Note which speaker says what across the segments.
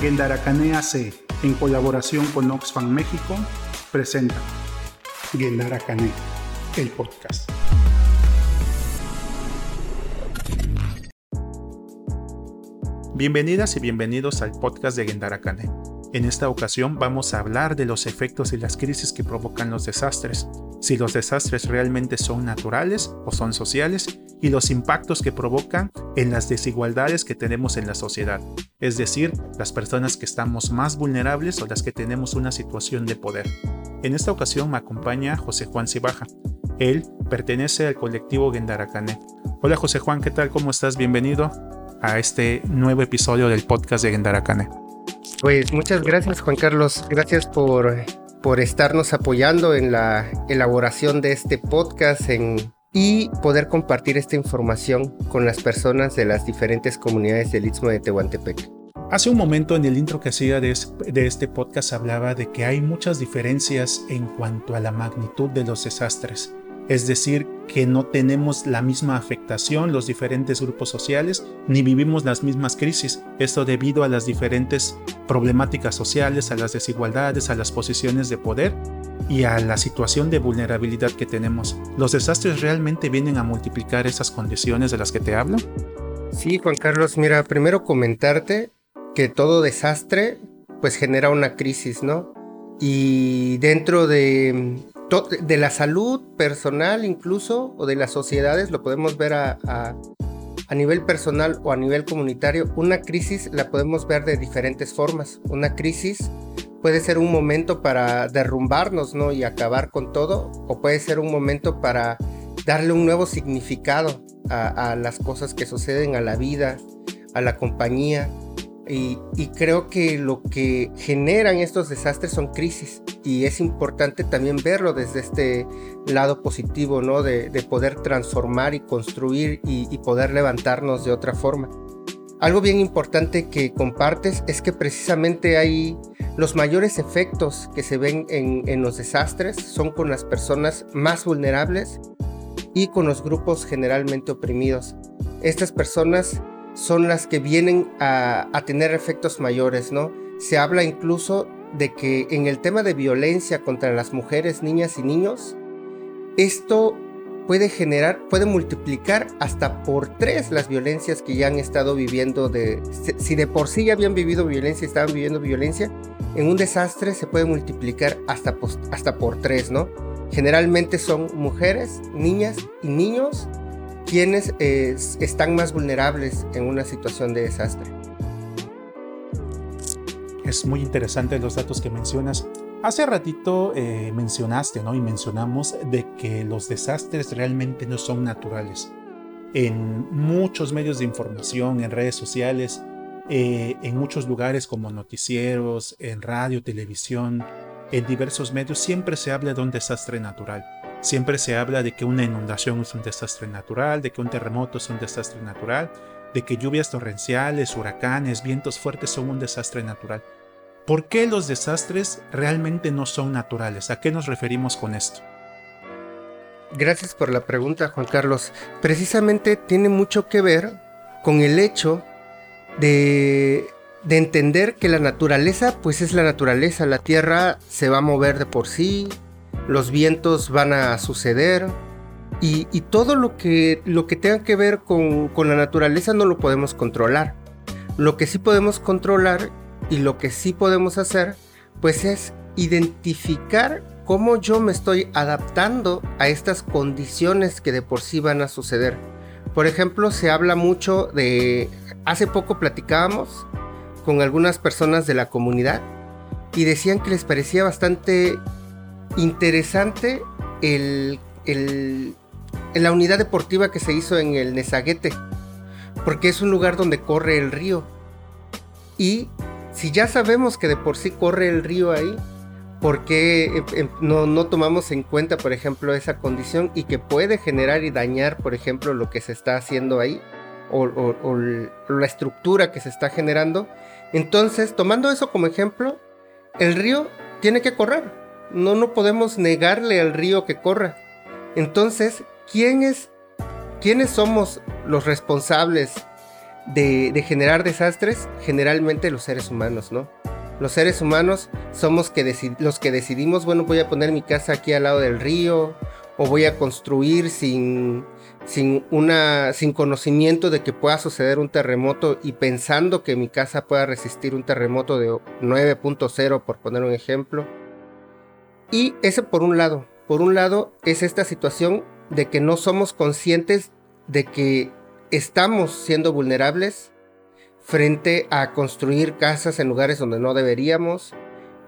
Speaker 1: Gendaracane AC, en colaboración con Oxfam México, presenta Gendaracane, el podcast. Bienvenidas y bienvenidos al podcast de Gendaracane. En esta ocasión vamos a hablar de los efectos y las crisis que provocan los desastres, si los desastres realmente son naturales o son sociales y los impactos que provocan en las desigualdades que tenemos en la sociedad, es decir, las personas que estamos más vulnerables o las que tenemos una situación de poder. En esta ocasión me acompaña José Juan Cibaja. Él pertenece al colectivo Gendaracane. Hola José Juan, ¿qué tal? ¿Cómo estás? Bienvenido a este nuevo episodio del podcast de Gendaracane.
Speaker 2: Pues muchas gracias Juan Carlos, gracias por, por estarnos apoyando en la elaboración de este podcast y poder compartir esta información con las personas de las diferentes comunidades del Istmo de Tehuantepec.
Speaker 1: Hace un momento en el intro que hacía de, este podcast hablaba de que hay muchas diferencias en cuanto a la magnitud de los desastres. Es decir, que no tenemos la misma afectación los diferentes grupos sociales ni vivimos las mismas crisis. Esto debido a las diferentes problemáticas sociales, a las desigualdades, a las posiciones de poder y a la situación de vulnerabilidad que tenemos. ¿Los desastres realmente vienen a multiplicar esas condiciones de las que te hablo?
Speaker 2: Sí, Juan Carlos, mira, primero comentarte que todo desastre pues genera una crisis, ¿no? Y dentro de, de la salud personal incluso o de las sociedades, lo podemos ver a, a, nivel personal o a nivel comunitario, una crisis la podemos ver de diferentes formas. Una crisis puede ser un momento para derrumbarnos, ¿no? Y acabar con todo, o puede ser un momento para darle un nuevo significado a, las cosas que suceden a la vida, a la compañía. Y, creo que lo que generan estos desastres son crisis y es importante también verlo desde este lado positivo, ¿no? De, poder transformar y construir y poder levantarnos de otra forma. Algo bien importante que compartes es que precisamente hay los mayores efectos que se ven en, los desastres son con las personas más vulnerables y con los grupos generalmente oprimidos. Estas personas son las que vienen a, a tener efectos mayores, ¿no? Se habla incluso de que en el tema de violencia contra las mujeres, niñas y niños, esto puede generar, puede multiplicar hasta por tres las violencias que ya han estado viviendo. De, si de por sí ya habían vivido violencia estaban viviendo violencia, en un desastre se puede multiplicar hasta, hasta por tres, ¿no? Generalmente son mujeres, niñas y niños quienes están más vulnerables en una situación de desastre.
Speaker 1: Es muy interesante los datos que mencionas. Hace ratito eh, mencionaste, ¿no? Y mencionamos de que los desastres realmente no son naturales. En muchos medios de información, en redes sociales, eh, en muchos lugares como noticieros, en radio, televisión, en diversos medios, siempre se habla de un desastre natural. Siempre se habla de que una inundación es un desastre natural, de que un terremoto es un desastre natural, de que lluvias torrenciales, huracanes, vientos fuertes son un desastre natural. ¿Por qué los desastres realmente no son naturales? ¿A qué nos referimos con esto?
Speaker 2: Gracias por la pregunta, Juan Carlos. Precisamente tiene mucho que ver con el hecho de, entender que la naturaleza, pues es la naturaleza. La tierra se va a mover de por sí, los vientos van a suceder, y, todo lo que, lo que tenga que ver con, con, la naturaleza no lo podemos controlar. Lo que sí podemos controlar y lo que sí podemos hacer, pues es identificar cómo yo me estoy adaptando a estas condiciones que de por sí van a suceder. Por ejemplo, se habla mucho de... Hace poco platicábamos con algunas personas de la comunidad y decían que les parecía bastante interesante el, la unidad deportiva que se hizo en el Nezaguete, porque es un lugar donde corre el río. Y si ya sabemos que de por sí corre el río ahí, ¿por qué eh, eh, no, tomamos en cuenta, por ejemplo, esa condición y que puede generar y dañar, por ejemplo, lo que se está haciendo ahí o, la estructura que se está generando? Entonces, tomando eso como ejemplo, el río tiene que correr. No, no podemos negarle al río que corra. Entonces, ¿quién es, ¿quiénes somos los responsables de, generar desastres, generalmente los seres humanos, ¿no? Los seres humanos somos que los que decidimos, bueno, voy a poner mi casa aquí al lado del río o voy a construir sin, sin, una, sin conocimiento de que pueda suceder un terremoto y pensando que mi casa pueda resistir un terremoto de 9.0, por poner un ejemplo. Y ese por un lado. Por un lado es esta situación de que no somos conscientes de que estamos siendo vulnerables frente a construir casas en lugares donde no deberíamos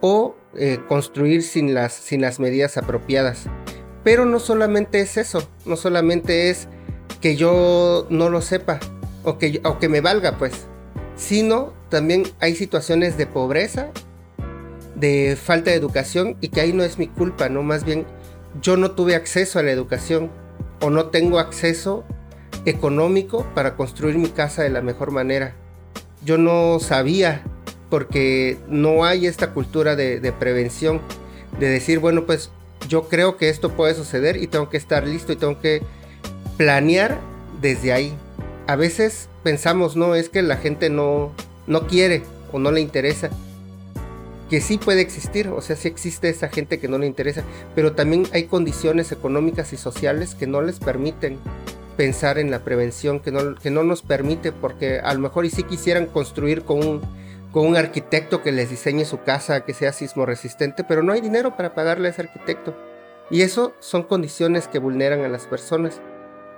Speaker 2: o eh, construir sin las, sin las medidas apropiadas. Pero no solamente es eso, no solamente es que yo no lo sepa o que, o me valga, pues, sino también hay situaciones de pobreza, de falta de educación y que ahí no es mi culpa, ¿no? Más bien yo no tuve acceso a la educación o no tengo acceso económico para construir mi casa de la mejor manera. Yo no sabía porque no hay esta cultura de, prevención, de decir, bueno, pues yo creo que esto puede suceder y tengo que estar listo y tengo que planear desde ahí. A veces pensamos, no, es que la gente no, no quiere o no le interesa. Que sí puede existir, o sea, sí existe esa gente que no le interesa, pero también hay condiciones económicas y sociales que no les permiten pensar en la prevención, que no, que no nos permite, porque a lo mejor y sí quisieran construir con un, con un arquitecto que les diseñe su casa, que sea sismo resistente, pero no hay dinero para pagarle a ese arquitecto. Y eso son condiciones que vulneran a las personas.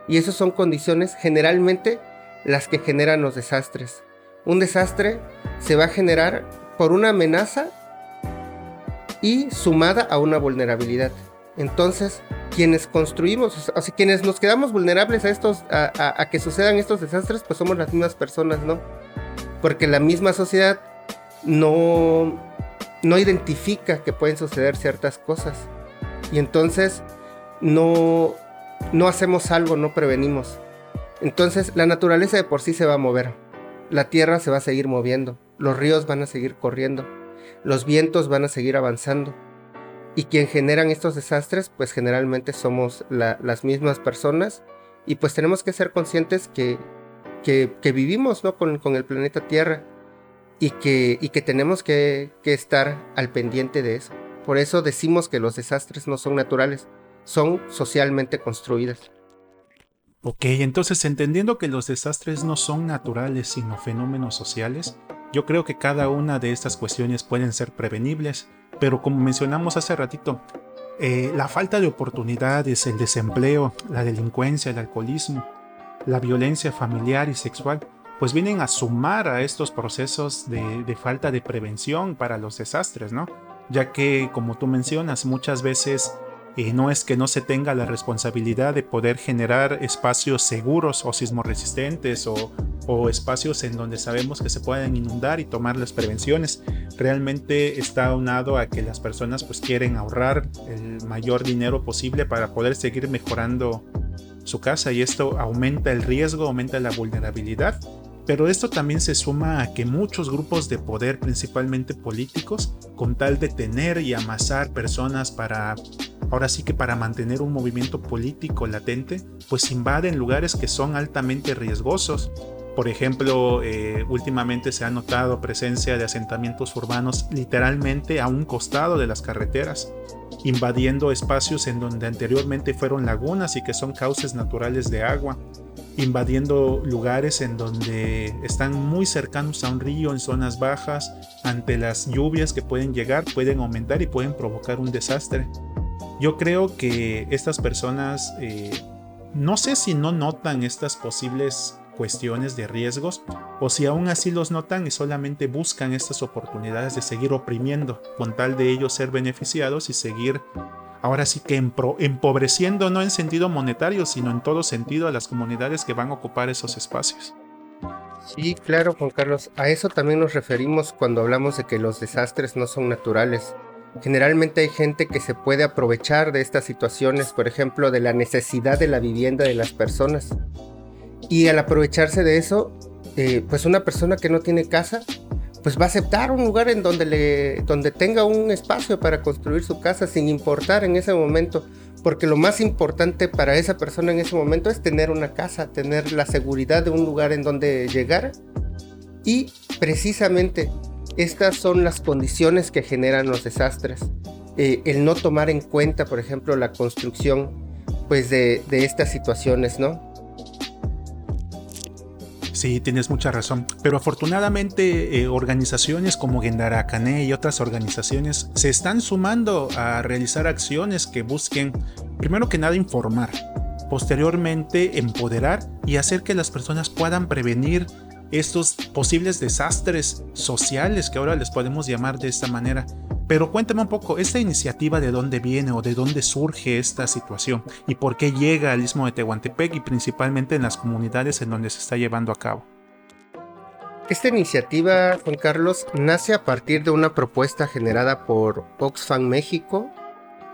Speaker 2: Y eso son condiciones generalmente las que generan los desastres. Un desastre se va a generar por una amenaza y sumada a una vulnerabilidad. Entonces, quienes construimos, o sea, quienes nos quedamos vulnerables a estos, a, que sucedan estos desastres, pues somos las mismas personas, ¿no? Porque la misma sociedad no, no identifica que pueden suceder ciertas cosas. Y entonces no, no hacemos algo, no prevenimos. Entonces la naturaleza de por sí se va a mover. La tierra se va a seguir moviendo. Los ríos van a seguir corriendo. Los vientos van a seguir avanzando. Y quien generan estos desastres, pues generalmente somos las mismas personas. Y pues tenemos que ser conscientes que, que, vivimos ¿no? con, con, el planeta Tierra. Y que, y que tenemos que, que estar al pendiente de eso. Por eso decimos que los desastres no son naturales, son socialmente construidas.
Speaker 1: Ok, entonces entendiendo que los desastres no son naturales sino fenómenos sociales, yo creo que cada una de estas cuestiones pueden ser prevenibles, pero como mencionamos hace ratito, eh, la falta de oportunidades, el desempleo, la delincuencia, el alcoholismo, la violencia familiar y sexual, pues vienen a sumar a estos procesos de, de falta de prevención para los desastres, ¿no? Ya que, como tú mencionas, muchas veces y no es que no se tenga la responsabilidad de poder generar espacios seguros o sismoresistentes o, o espacios en donde sabemos que se pueden inundar y tomar las prevenciones. Realmente está aunado a que las personas pues quieren ahorrar el mayor dinero posible para poder seguir mejorando su casa y esto aumenta el riesgo, aumenta la vulnerabilidad pero esto también se suma a que muchos grupos de poder, principalmente políticos, con tal de tener y amasar personas para, ahora sí que para mantener un movimiento político latente, pues invaden lugares que son altamente riesgosos. Por ejemplo, eh, últimamente se ha notado presencia de asentamientos urbanos literalmente a un costado de las carreteras, invadiendo espacios en donde anteriormente fueron lagunas y que son cauces naturales de agua invadiendo lugares en donde están muy cercanos a un río en zonas bajas, ante las lluvias que pueden llegar, pueden aumentar y pueden provocar un desastre. Yo creo que estas personas, eh, no sé si no notan estas posibles cuestiones de riesgos o si aún así los notan y solamente buscan estas oportunidades de seguir oprimiendo con tal de ellos ser beneficiados y seguir ahora sí que empobreciendo no en sentido monetario, sino en todo sentido a las comunidades que van a ocupar esos espacios.
Speaker 2: Sí, claro, Juan Carlos. A eso también nos referimos cuando hablamos de que los desastres no son naturales. Generalmente hay gente que se puede aprovechar de estas situaciones, por ejemplo, de la necesidad de la vivienda de las personas. Y al aprovecharse de eso, eh, pues una persona que no tiene casa pues va a aceptar un lugar en donde, le, donde tenga un espacio para construir su casa sin importar en ese momento porque lo más importante para esa persona en ese momento es tener una casa, tener la seguridad de un lugar en donde llegar y precisamente estas son las condiciones que generan los desastres. Eh, el no tomar en cuenta, por ejemplo, la construcción pues de, de estas situaciones, ¿no?
Speaker 1: Sí, tienes mucha razón. Pero afortunadamente eh, organizaciones como Gendaracane y otras organizaciones se están sumando a realizar acciones que busquen, primero que nada, informar, posteriormente empoderar y hacer que las personas puedan prevenir estos posibles desastres sociales que ahora les podemos llamar de esta manera pero cuéntame un poco, ¿esta iniciativa de dónde viene o de dónde surge esta situación? ¿Y por qué llega al istmo de Tehuantepec y principalmente en las comunidades en donde se está llevando a cabo?
Speaker 2: Esta iniciativa, Juan Carlos, nace a partir de una propuesta generada por Oxfam México,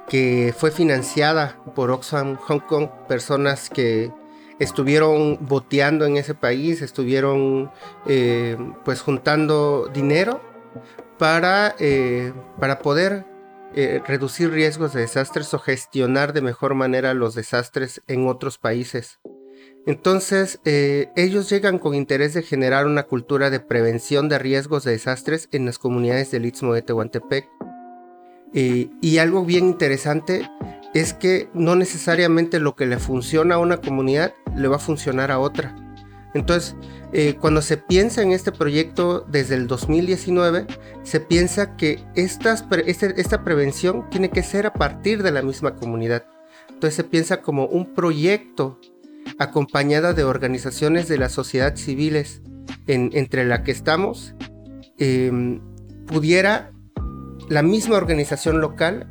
Speaker 2: que fue financiada por Oxfam Hong Kong, personas que estuvieron boteando en ese país, estuvieron eh, pues juntando dinero para, eh, para poder eh, reducir riesgos de desastres o gestionar de mejor manera los desastres en otros países. Entonces, eh, ellos llegan con interés de generar una cultura de prevención de riesgos de desastres en las comunidades del Istmo de Tehuantepec. y algo bien interesante es que no necesariamente lo que le funciona a una comunidad le va a funcionar a otra. Entonces, eh, cuando se piensa en este proyecto desde el 2019, se piensa que este, esta prevención tiene que ser a partir de la misma comunidad. Entonces se piensa como un proyecto acompañada de organizaciones de la sociedad civiles entre la que estamos, em, pudiera la misma organización local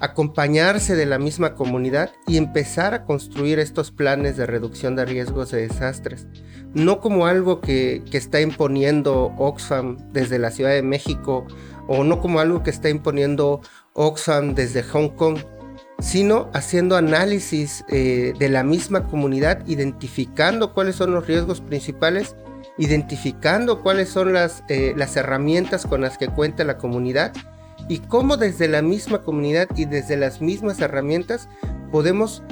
Speaker 2: acompañarse de la misma comunidad y empezar a construir estos planes de reducción de riesgos de desastres. No como algo que, está imponiendo Oxfam desde la Ciudad de México o no como algo que está imponiendo Oxfam desde Hong Kong, sino haciendo análisis eh, de la misma comunidad, identificando cuáles son los riesgos principales, identificando cuáles son las, eh, las herramientas con las que cuenta la comunidad y cómo desde la misma comunidad y desde las mismas herramientas podemos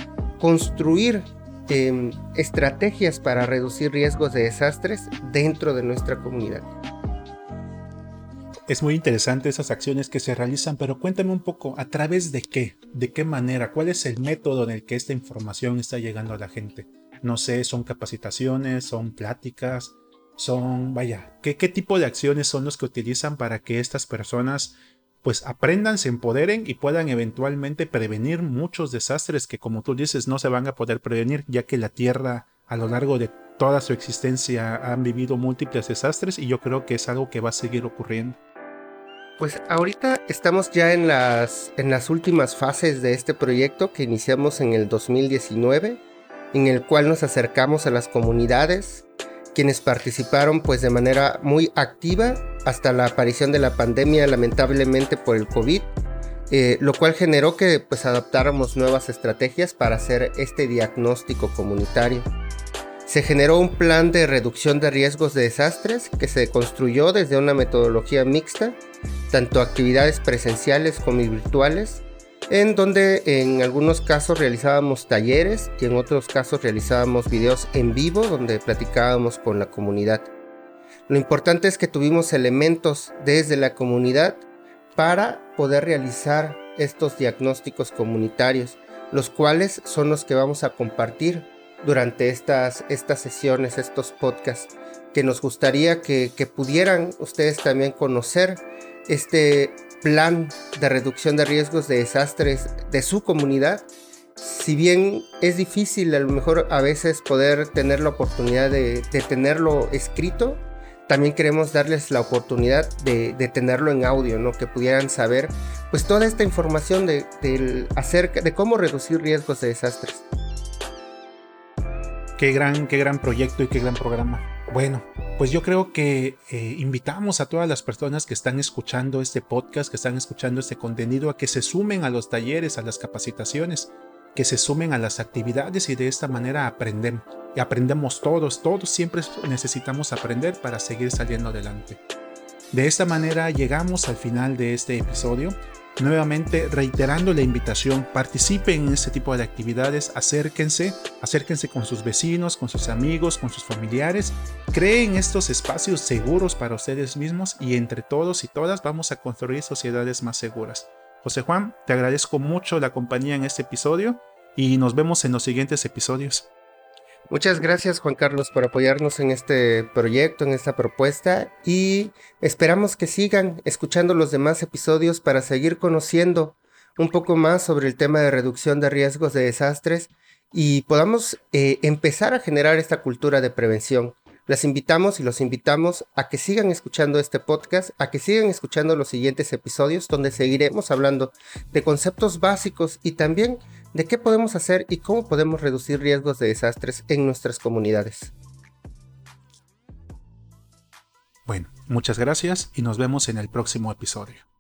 Speaker 2: construir em, estrategias para reducir riesgos de desastres dentro de nuestra comunidad.
Speaker 1: Es muy interesante esas acciones que se realizan, pero cuéntame un poco, ¿a través de qué? ¿De qué manera? ¿Cuál es el método en el que esta información está llegando a la gente? No sé, son capacitaciones, son pláticas, son, vaya, ¿qué, qué tipo de acciones son los que utilizan para que estas personas pues aprendan, se empoderen y puedan eventualmente prevenir muchos desastres que como tú dices no se van a poder prevenir ya que la Tierra a lo largo de toda su existencia han vivido múltiples desastres y yo creo que es algo que va a seguir ocurriendo.
Speaker 2: Pues ahorita estamos ya en las, en las últimas fases de este proyecto que iniciamos en el 2019, en el cual nos acercamos a las comunidades, quienes participaron pues de manera muy activa hasta la aparición de la pandemia lamentablemente por el COVID, eh, lo cual generó que pues adaptáramos nuevas estrategias para hacer este diagnóstico comunitario. Se generó un plan de reducción de riesgos de desastres que se construyó desde una metodología mixta, tanto actividades presenciales como virtuales, en donde en algunos casos realizábamos talleres y en otros casos realizábamos videos en vivo donde platicábamos con la comunidad. Lo importante es que tuvimos elementos desde la comunidad para poder realizar estos diagnósticos comunitarios, los cuales son los que vamos a compartir durante estas, estas sesiones, estos podcasts, que nos gustaría que, que pudieran ustedes también conocer este plan de reducción de riesgos de desastres de su comunidad. Si bien es difícil a lo mejor a veces poder tener la oportunidad de, tenerlo escrito, también queremos darles la oportunidad de, tenerlo en audio, ¿no? Que pudieran saber pues toda esta información de, acerca de cómo reducir riesgos de desastres.
Speaker 1: Qué gran, qué gran proyecto y qué gran programa. Bueno, pues yo creo que eh, invitamos a todas las personas que están escuchando este podcast, que están escuchando este contenido, a que se sumen a los talleres, a las capacitaciones, que se sumen a las actividades y de esta manera aprendemos. Y aprendemos todos, todos siempre necesitamos aprender para seguir saliendo adelante. De esta manera llegamos al final de este episodio. Nuevamente reiterando la invitación, participen en este tipo de actividades, acérquense, acérquense con sus vecinos, con sus amigos, con sus familiares, creen estos espacios seguros para ustedes mismos y entre todos y todas vamos a construir sociedades más seguras. José Juan, te agradezco mucho la compañía en este episodio y nos vemos en los siguientes episodios.
Speaker 2: Muchas gracias Juan Carlos por apoyarnos en este proyecto, en esta propuesta y esperamos que sigan escuchando los demás episodios para seguir conociendo un poco más sobre el tema de reducción de riesgos de desastres y podamos eh, empezar a generar esta cultura de prevención. Las invitamos y los invitamos a que sigan escuchando este podcast, a que sigan escuchando los siguientes episodios donde seguiremos hablando de conceptos básicos y también de qué podemos hacer y cómo podemos reducir riesgos de desastres en nuestras comunidades.
Speaker 1: Bueno, muchas gracias y nos vemos en el próximo episodio.